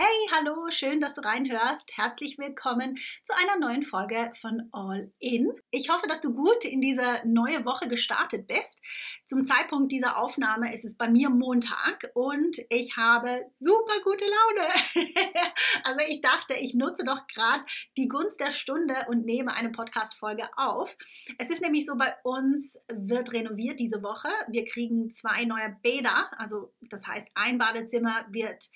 Hey, hallo, schön, dass du reinhörst. Herzlich willkommen zu einer neuen Folge von All In. Ich hoffe, dass du gut in diese neue Woche gestartet bist. Zum Zeitpunkt dieser Aufnahme ist es bei mir Montag und ich habe super gute Laune. also ich dachte, ich nutze doch gerade die Gunst der Stunde und nehme eine Podcast-Folge auf. Es ist nämlich so, bei uns wird renoviert diese Woche. Wir kriegen zwei neue Bäder, also das heißt, ein Badezimmer wird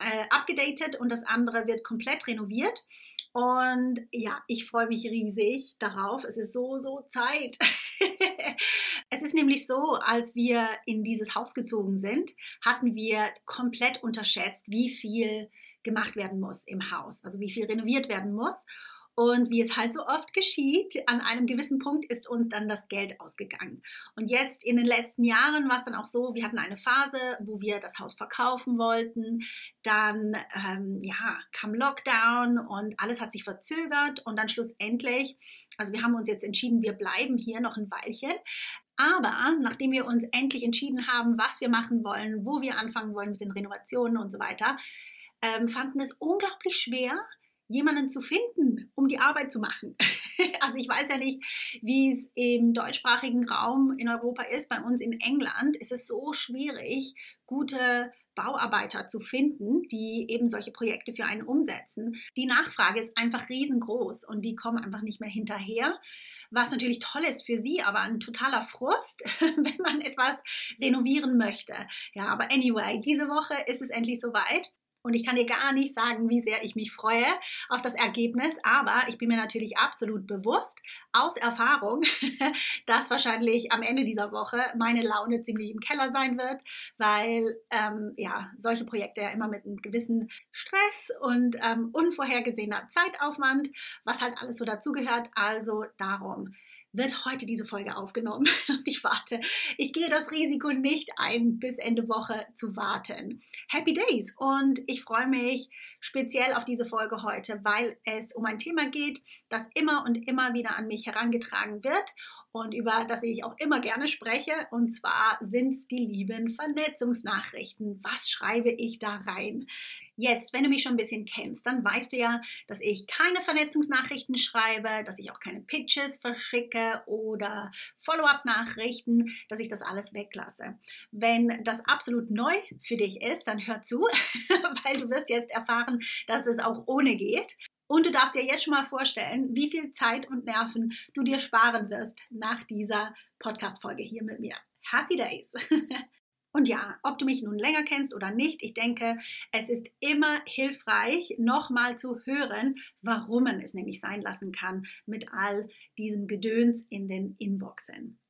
äh, abgedatet und das andere wird komplett renoviert. Und ja, ich freue mich riesig darauf. Es ist so, so Zeit. es ist nämlich so, als wir in dieses Haus gezogen sind, hatten wir komplett unterschätzt, wie viel gemacht werden muss im Haus, also wie viel renoviert werden muss. Und wie es halt so oft geschieht, an einem gewissen Punkt ist uns dann das Geld ausgegangen. Und jetzt in den letzten Jahren war es dann auch so, wir hatten eine Phase, wo wir das Haus verkaufen wollten. Dann ähm, ja, kam Lockdown und alles hat sich verzögert. Und dann schlussendlich, also wir haben uns jetzt entschieden, wir bleiben hier noch ein Weilchen. Aber nachdem wir uns endlich entschieden haben, was wir machen wollen, wo wir anfangen wollen mit den Renovationen und so weiter, ähm, fanden es unglaublich schwer, jemanden zu finden, um die Arbeit zu machen. also ich weiß ja nicht, wie es im deutschsprachigen Raum in Europa ist. Bei uns in England ist es so schwierig, gute Bauarbeiter zu finden, die eben solche Projekte für einen umsetzen. Die Nachfrage ist einfach riesengroß und die kommen einfach nicht mehr hinterher. Was natürlich toll ist für sie, aber ein totaler Frust, wenn man etwas renovieren möchte. Ja, aber anyway, diese Woche ist es endlich soweit. Und ich kann dir gar nicht sagen, wie sehr ich mich freue auf das Ergebnis, aber ich bin mir natürlich absolut bewusst aus Erfahrung, dass wahrscheinlich am Ende dieser Woche meine Laune ziemlich im Keller sein wird, weil ähm, ja solche Projekte ja immer mit einem gewissen Stress und ähm, unvorhergesehener Zeitaufwand, was halt alles so dazugehört. Also darum wird heute diese Folge aufgenommen und ich warte. Ich gehe das Risiko nicht ein, bis Ende Woche zu warten. Happy Days und ich freue mich speziell auf diese Folge heute, weil es um ein Thema geht, das immer und immer wieder an mich herangetragen wird und über das ich auch immer gerne spreche. Und zwar sind es die lieben Vernetzungsnachrichten. Was schreibe ich da rein? Jetzt, wenn du mich schon ein bisschen kennst, dann weißt du ja, dass ich keine Vernetzungsnachrichten schreibe, dass ich auch keine Pitches verschicke oder Follow-up-Nachrichten, dass ich das alles weglasse. Wenn das absolut neu für dich ist, dann hör zu, weil du wirst jetzt erfahren, dass es auch ohne geht. Und du darfst dir jetzt schon mal vorstellen, wie viel Zeit und Nerven du dir sparen wirst nach dieser Podcast-Folge hier mit mir. Happy Days! Und ja, ob du mich nun länger kennst oder nicht, ich denke, es ist immer hilfreich, nochmal zu hören, warum man es nämlich sein lassen kann mit all diesem Gedöns in den Inboxen.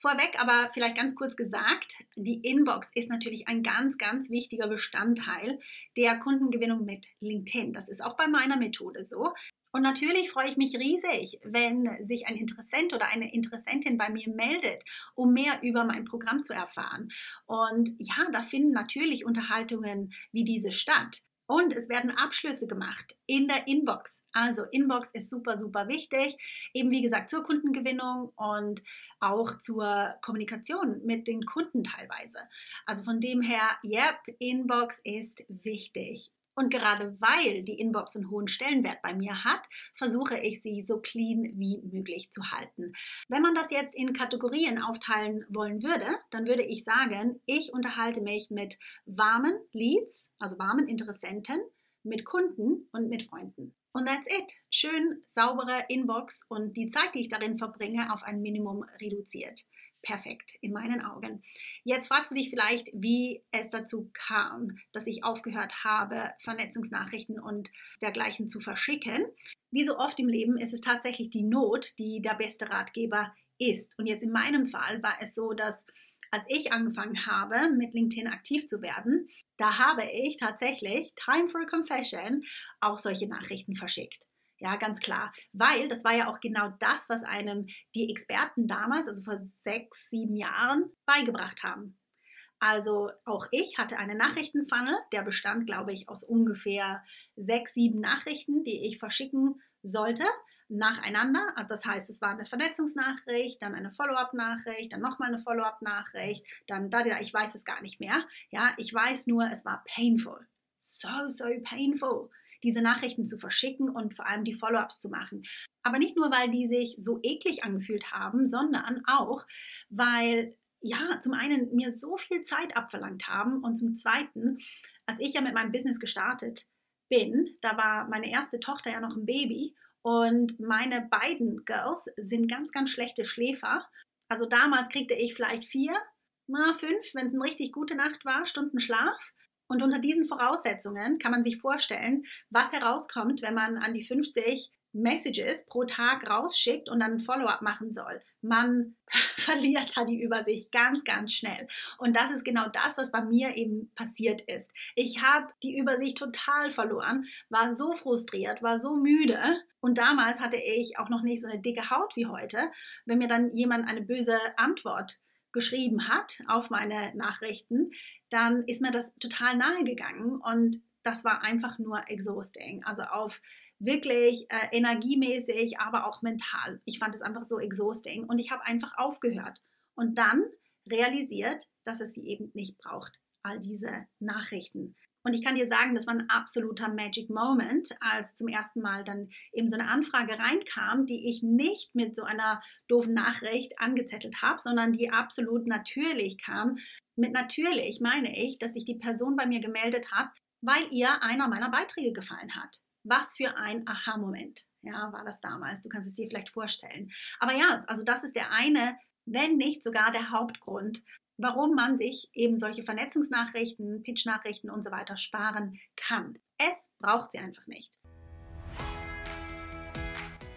Vorweg aber vielleicht ganz kurz gesagt, die Inbox ist natürlich ein ganz, ganz wichtiger Bestandteil der Kundengewinnung mit LinkedIn. Das ist auch bei meiner Methode so. Und natürlich freue ich mich riesig, wenn sich ein Interessent oder eine Interessentin bei mir meldet, um mehr über mein Programm zu erfahren. Und ja, da finden natürlich Unterhaltungen wie diese statt. Und es werden Abschlüsse gemacht in der Inbox. Also Inbox ist super, super wichtig. Eben wie gesagt zur Kundengewinnung und auch zur Kommunikation mit den Kunden teilweise. Also von dem her, yep, Inbox ist wichtig. Und gerade weil die Inbox einen hohen Stellenwert bei mir hat, versuche ich sie so clean wie möglich zu halten. Wenn man das jetzt in Kategorien aufteilen wollen würde, dann würde ich sagen, ich unterhalte mich mit warmen Leads, also warmen Interessenten, mit Kunden und mit Freunden. Und that's it. Schön saubere Inbox und die Zeit, die ich darin verbringe, auf ein Minimum reduziert perfekt in meinen Augen. Jetzt fragst du dich vielleicht, wie es dazu kam, dass ich aufgehört habe, Vernetzungsnachrichten und dergleichen zu verschicken. Wie so oft im Leben ist es tatsächlich die Not, die der beste Ratgeber ist. Und jetzt in meinem Fall war es so, dass als ich angefangen habe, mit LinkedIn aktiv zu werden, da habe ich tatsächlich, Time for a Confession, auch solche Nachrichten verschickt. Ja, ganz klar. Weil das war ja auch genau das, was einem die Experten damals, also vor sechs, sieben Jahren, beigebracht haben. Also auch ich hatte einen Nachrichtenfunnel, der bestand, glaube ich, aus ungefähr sechs, sieben Nachrichten, die ich verschicken sollte nacheinander. Also das heißt, es war eine Vernetzungsnachricht, dann eine Follow-up-Nachricht, dann nochmal eine Follow-up-Nachricht, dann da, da, ich weiß es gar nicht mehr. Ja, ich weiß nur, es war painful. So, so painful diese Nachrichten zu verschicken und vor allem die Follow-ups zu machen. Aber nicht nur, weil die sich so eklig angefühlt haben, sondern auch, weil ja, zum einen mir so viel Zeit abverlangt haben und zum zweiten, als ich ja mit meinem Business gestartet bin, da war meine erste Tochter ja noch ein Baby und meine beiden Girls sind ganz, ganz schlechte Schläfer. Also damals kriegte ich vielleicht vier, mal fünf, wenn es eine richtig gute Nacht war, Stunden Schlaf. Und unter diesen Voraussetzungen kann man sich vorstellen, was herauskommt, wenn man an die 50 Messages pro Tag rausschickt und dann ein Follow-up machen soll. Man verliert da die Übersicht ganz, ganz schnell. Und das ist genau das, was bei mir eben passiert ist. Ich habe die Übersicht total verloren, war so frustriert, war so müde. Und damals hatte ich auch noch nicht so eine dicke Haut wie heute. Wenn mir dann jemand eine böse Antwort geschrieben hat auf meine Nachrichten, dann ist mir das total nahe gegangen und das war einfach nur exhausting. Also auf wirklich äh, energiemäßig, aber auch mental. Ich fand es einfach so exhausting und ich habe einfach aufgehört und dann realisiert, dass es sie eben nicht braucht, all diese Nachrichten. Und ich kann dir sagen, das war ein absoluter Magic Moment, als zum ersten Mal dann eben so eine Anfrage reinkam, die ich nicht mit so einer doofen Nachricht angezettelt habe, sondern die absolut natürlich kam. Mit natürlich meine ich, dass sich die Person bei mir gemeldet hat, weil ihr einer meiner Beiträge gefallen hat. Was für ein Aha-Moment, ja, war das damals. Du kannst es dir vielleicht vorstellen. Aber ja, also das ist der eine, wenn nicht sogar der Hauptgrund, warum man sich eben solche Vernetzungsnachrichten, Pitch-Nachrichten und so weiter sparen kann. Es braucht sie einfach nicht.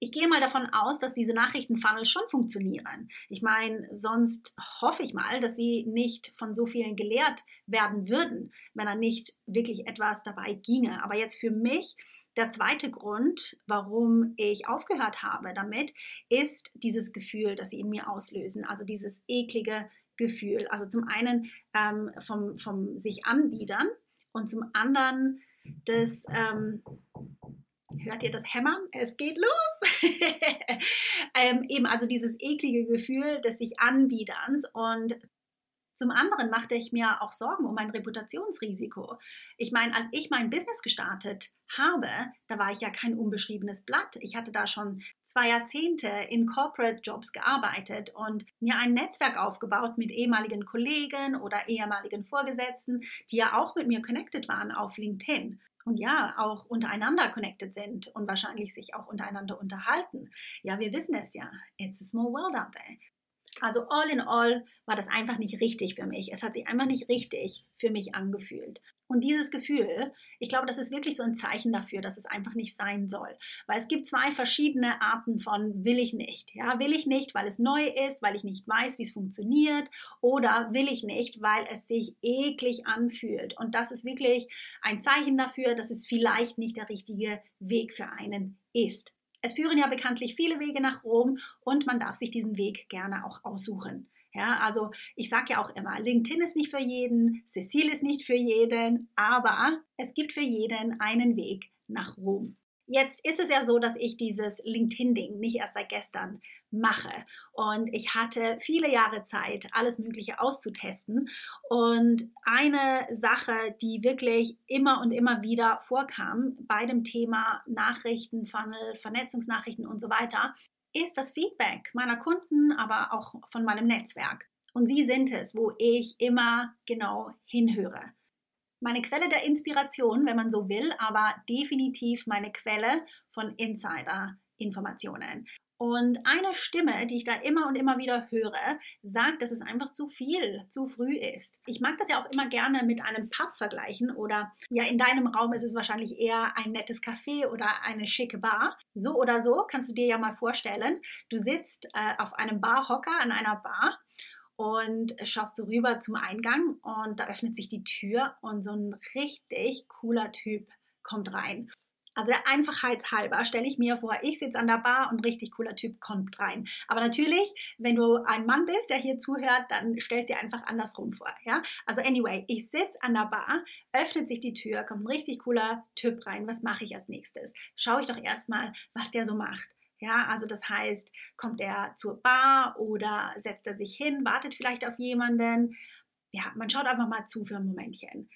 Ich gehe mal davon aus, dass diese Nachrichtenfunnel schon funktionieren. Ich meine, sonst hoffe ich mal, dass sie nicht von so vielen gelehrt werden würden, wenn da nicht wirklich etwas dabei ginge. Aber jetzt für mich der zweite Grund, warum ich aufgehört habe damit, ist dieses Gefühl, das sie in mir auslösen. Also dieses eklige Gefühl. Also zum einen ähm, vom, vom sich anbiedern und zum anderen das ähm, hört ihr das Hämmern? Es geht los. ähm, eben also dieses eklige Gefühl des sich Anbiederns und zum anderen machte ich mir auch Sorgen um mein Reputationsrisiko. Ich meine, als ich mein Business gestartet habe, da war ich ja kein unbeschriebenes Blatt. Ich hatte da schon zwei Jahrzehnte in Corporate Jobs gearbeitet und mir ein Netzwerk aufgebaut mit ehemaligen Kollegen oder ehemaligen Vorgesetzten, die ja auch mit mir connected waren auf LinkedIn und ja, auch untereinander connected sind und wahrscheinlich sich auch untereinander unterhalten. Ja, wir wissen es ja. It's a small world out there. Also all in all war das einfach nicht richtig für mich. Es hat sich einfach nicht richtig für mich angefühlt. Und dieses Gefühl, ich glaube, das ist wirklich so ein Zeichen dafür, dass es einfach nicht sein soll. Weil es gibt zwei verschiedene Arten von will ich nicht. Ja, will ich nicht, weil es neu ist, weil ich nicht weiß, wie es funktioniert. Oder will ich nicht, weil es sich eklig anfühlt. Und das ist wirklich ein Zeichen dafür, dass es vielleicht nicht der richtige Weg für einen ist. Es führen ja bekanntlich viele Wege nach Rom und man darf sich diesen Weg gerne auch aussuchen. Ja, also ich sage ja auch immer, LinkedIn ist nicht für jeden, Cecile ist nicht für jeden, aber es gibt für jeden einen Weg nach Rom. Jetzt ist es ja so, dass ich dieses LinkedIn-Ding nicht erst seit gestern mache. Und ich hatte viele Jahre Zeit, alles Mögliche auszutesten. Und eine Sache, die wirklich immer und immer wieder vorkam bei dem Thema Nachrichten, Funnel, Vernetzungsnachrichten und so weiter, ist das Feedback meiner Kunden, aber auch von meinem Netzwerk. Und sie sind es, wo ich immer genau hinhöre. Meine Quelle der Inspiration, wenn man so will, aber definitiv meine Quelle von Insider-Informationen. Und eine Stimme, die ich da immer und immer wieder höre, sagt, dass es einfach zu viel, zu früh ist. Ich mag das ja auch immer gerne mit einem Pub vergleichen oder ja, in deinem Raum ist es wahrscheinlich eher ein nettes Café oder eine schicke Bar. So oder so kannst du dir ja mal vorstellen, du sitzt äh, auf einem Barhocker an einer Bar und schaust du rüber zum Eingang und da öffnet sich die Tür und so ein richtig cooler Typ kommt rein. Also der Einfachheit halber stelle ich mir vor, ich sitze an der Bar und ein richtig cooler Typ kommt rein. Aber natürlich, wenn du ein Mann bist, der hier zuhört, dann stellst du dir einfach andersrum vor. Ja? Also anyway, ich sitze an der Bar, öffnet sich die Tür, kommt ein richtig cooler Typ rein. Was mache ich als nächstes? Schaue ich doch erstmal, was der so macht. Ja, also das heißt, kommt er zur Bar oder setzt er sich hin, wartet vielleicht auf jemanden. Ja, man schaut einfach mal zu für ein Momentchen.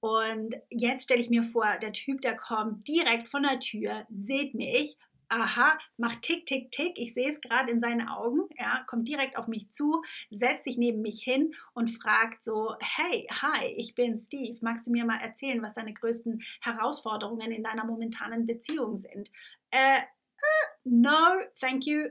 Und jetzt stelle ich mir vor, der Typ, der kommt direkt von der Tür, seht mich, aha, macht tick, tick, tick, ich sehe es gerade in seinen Augen, ja, kommt direkt auf mich zu, setzt sich neben mich hin und fragt so, hey, hi, ich bin Steve, magst du mir mal erzählen, was deine größten Herausforderungen in deiner momentanen Beziehung sind? Äh, no, thank you.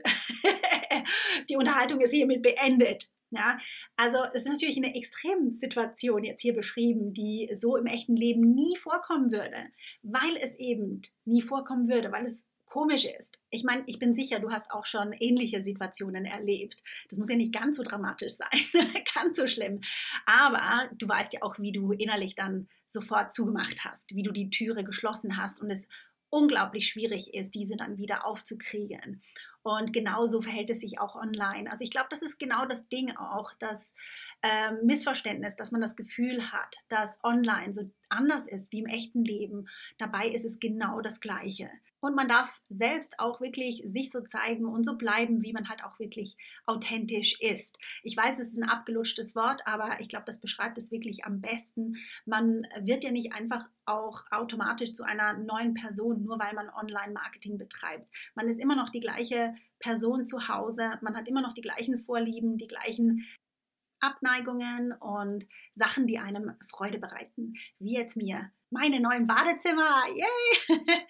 Die Unterhaltung ist hiermit beendet. Ja, also es ist natürlich eine Extremsituation jetzt hier beschrieben, die so im echten Leben nie vorkommen würde, weil es eben nie vorkommen würde, weil es komisch ist. Ich meine, ich bin sicher, du hast auch schon ähnliche Situationen erlebt. Das muss ja nicht ganz so dramatisch sein, ganz so schlimm. Aber du weißt ja auch, wie du innerlich dann sofort zugemacht hast, wie du die Türe geschlossen hast und es unglaublich schwierig ist, diese dann wieder aufzukriegen. Und genauso verhält es sich auch online. Also ich glaube, das ist genau das Ding auch, das äh, Missverständnis, dass man das Gefühl hat, dass online so anders ist wie im echten Leben. Dabei ist es genau das Gleiche. Und man darf selbst auch wirklich sich so zeigen und so bleiben, wie man halt auch wirklich authentisch ist. Ich weiß, es ist ein abgelutschtes Wort, aber ich glaube, das beschreibt es wirklich am besten. Man wird ja nicht einfach auch automatisch zu einer neuen Person, nur weil man Online-Marketing betreibt. Man ist immer noch die gleiche Person zu Hause, man hat immer noch die gleichen Vorlieben, die gleichen Abneigungen und Sachen, die einem Freude bereiten, wie jetzt mir. Meine neuen Badezimmer, yay!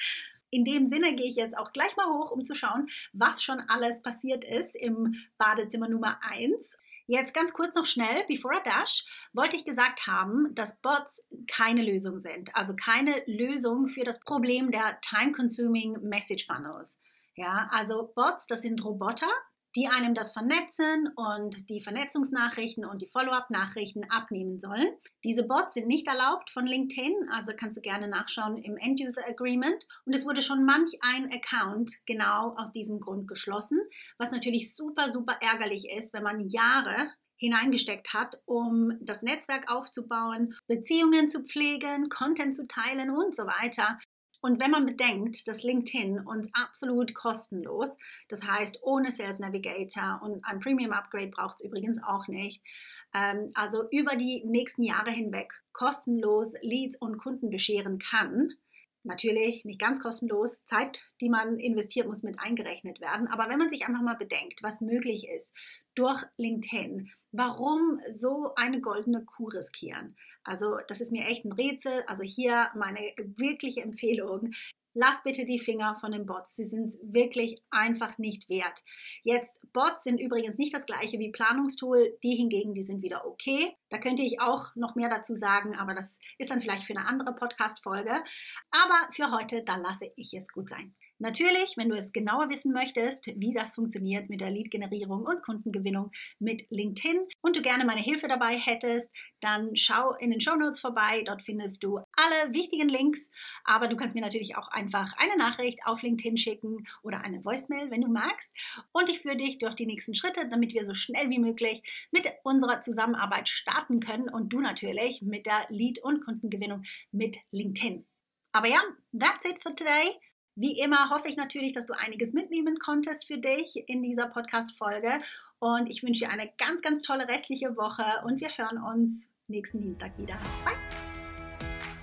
In dem Sinne gehe ich jetzt auch gleich mal hoch, um zu schauen, was schon alles passiert ist im Badezimmer Nummer 1. Jetzt ganz kurz noch schnell, before I dash, wollte ich gesagt haben, dass Bots keine Lösung sind. Also keine Lösung für das Problem der Time-Consuming Message Funnels. Ja, also Bots, das sind Roboter, die einem das Vernetzen und die Vernetzungsnachrichten und die Follow-up-Nachrichten abnehmen sollen. Diese Bots sind nicht erlaubt von LinkedIn, also kannst du gerne nachschauen im End-User Agreement. Und es wurde schon manch ein Account genau aus diesem Grund geschlossen, was natürlich super, super ärgerlich ist, wenn man Jahre hineingesteckt hat, um das Netzwerk aufzubauen, Beziehungen zu pflegen, Content zu teilen und so weiter. Und wenn man bedenkt, dass LinkedIn uns absolut kostenlos, das heißt ohne Sales Navigator und ein Premium Upgrade braucht es übrigens auch nicht, ähm, also über die nächsten Jahre hinweg kostenlos Leads und Kunden bescheren kann, Natürlich nicht ganz kostenlos. Zeit, die man investiert, muss mit eingerechnet werden. Aber wenn man sich einfach mal bedenkt, was möglich ist durch LinkedIn, warum so eine goldene Kuh riskieren? Also das ist mir echt ein Rätsel. Also hier meine wirkliche Empfehlung. lass bitte die Finger von den Bots. Sie sind wirklich einfach nicht wert. Jetzt, Bots sind übrigens nicht das gleiche wie Planungstool. Die hingegen, die sind wieder okay. Da könnte ich auch noch mehr dazu sagen, aber das ist dann vielleicht für eine andere Podcast-Folge. Aber für heute, da lasse ich es gut sein. Natürlich, wenn du es genauer wissen möchtest, wie das funktioniert mit der Lead-Generierung und Kundengewinnung mit LinkedIn und du gerne meine Hilfe dabei hättest, dann schau in den Show Notes vorbei. Dort findest du alle wichtigen Links. Aber du kannst mir natürlich auch einfach eine Nachricht auf LinkedIn schicken oder eine Voicemail, wenn du magst. Und ich führe dich durch die nächsten Schritte, damit wir so schnell wie möglich mit unserer Zusammenarbeit starten können und du natürlich mit der Lead- und Kundengewinnung mit LinkedIn. Aber ja, that's it for today. Wie immer hoffe ich natürlich, dass du einiges mitnehmen konntest für dich in dieser Podcast-Folge. Und ich wünsche dir eine ganz, ganz tolle restliche Woche und wir hören uns nächsten Dienstag wieder. Bye!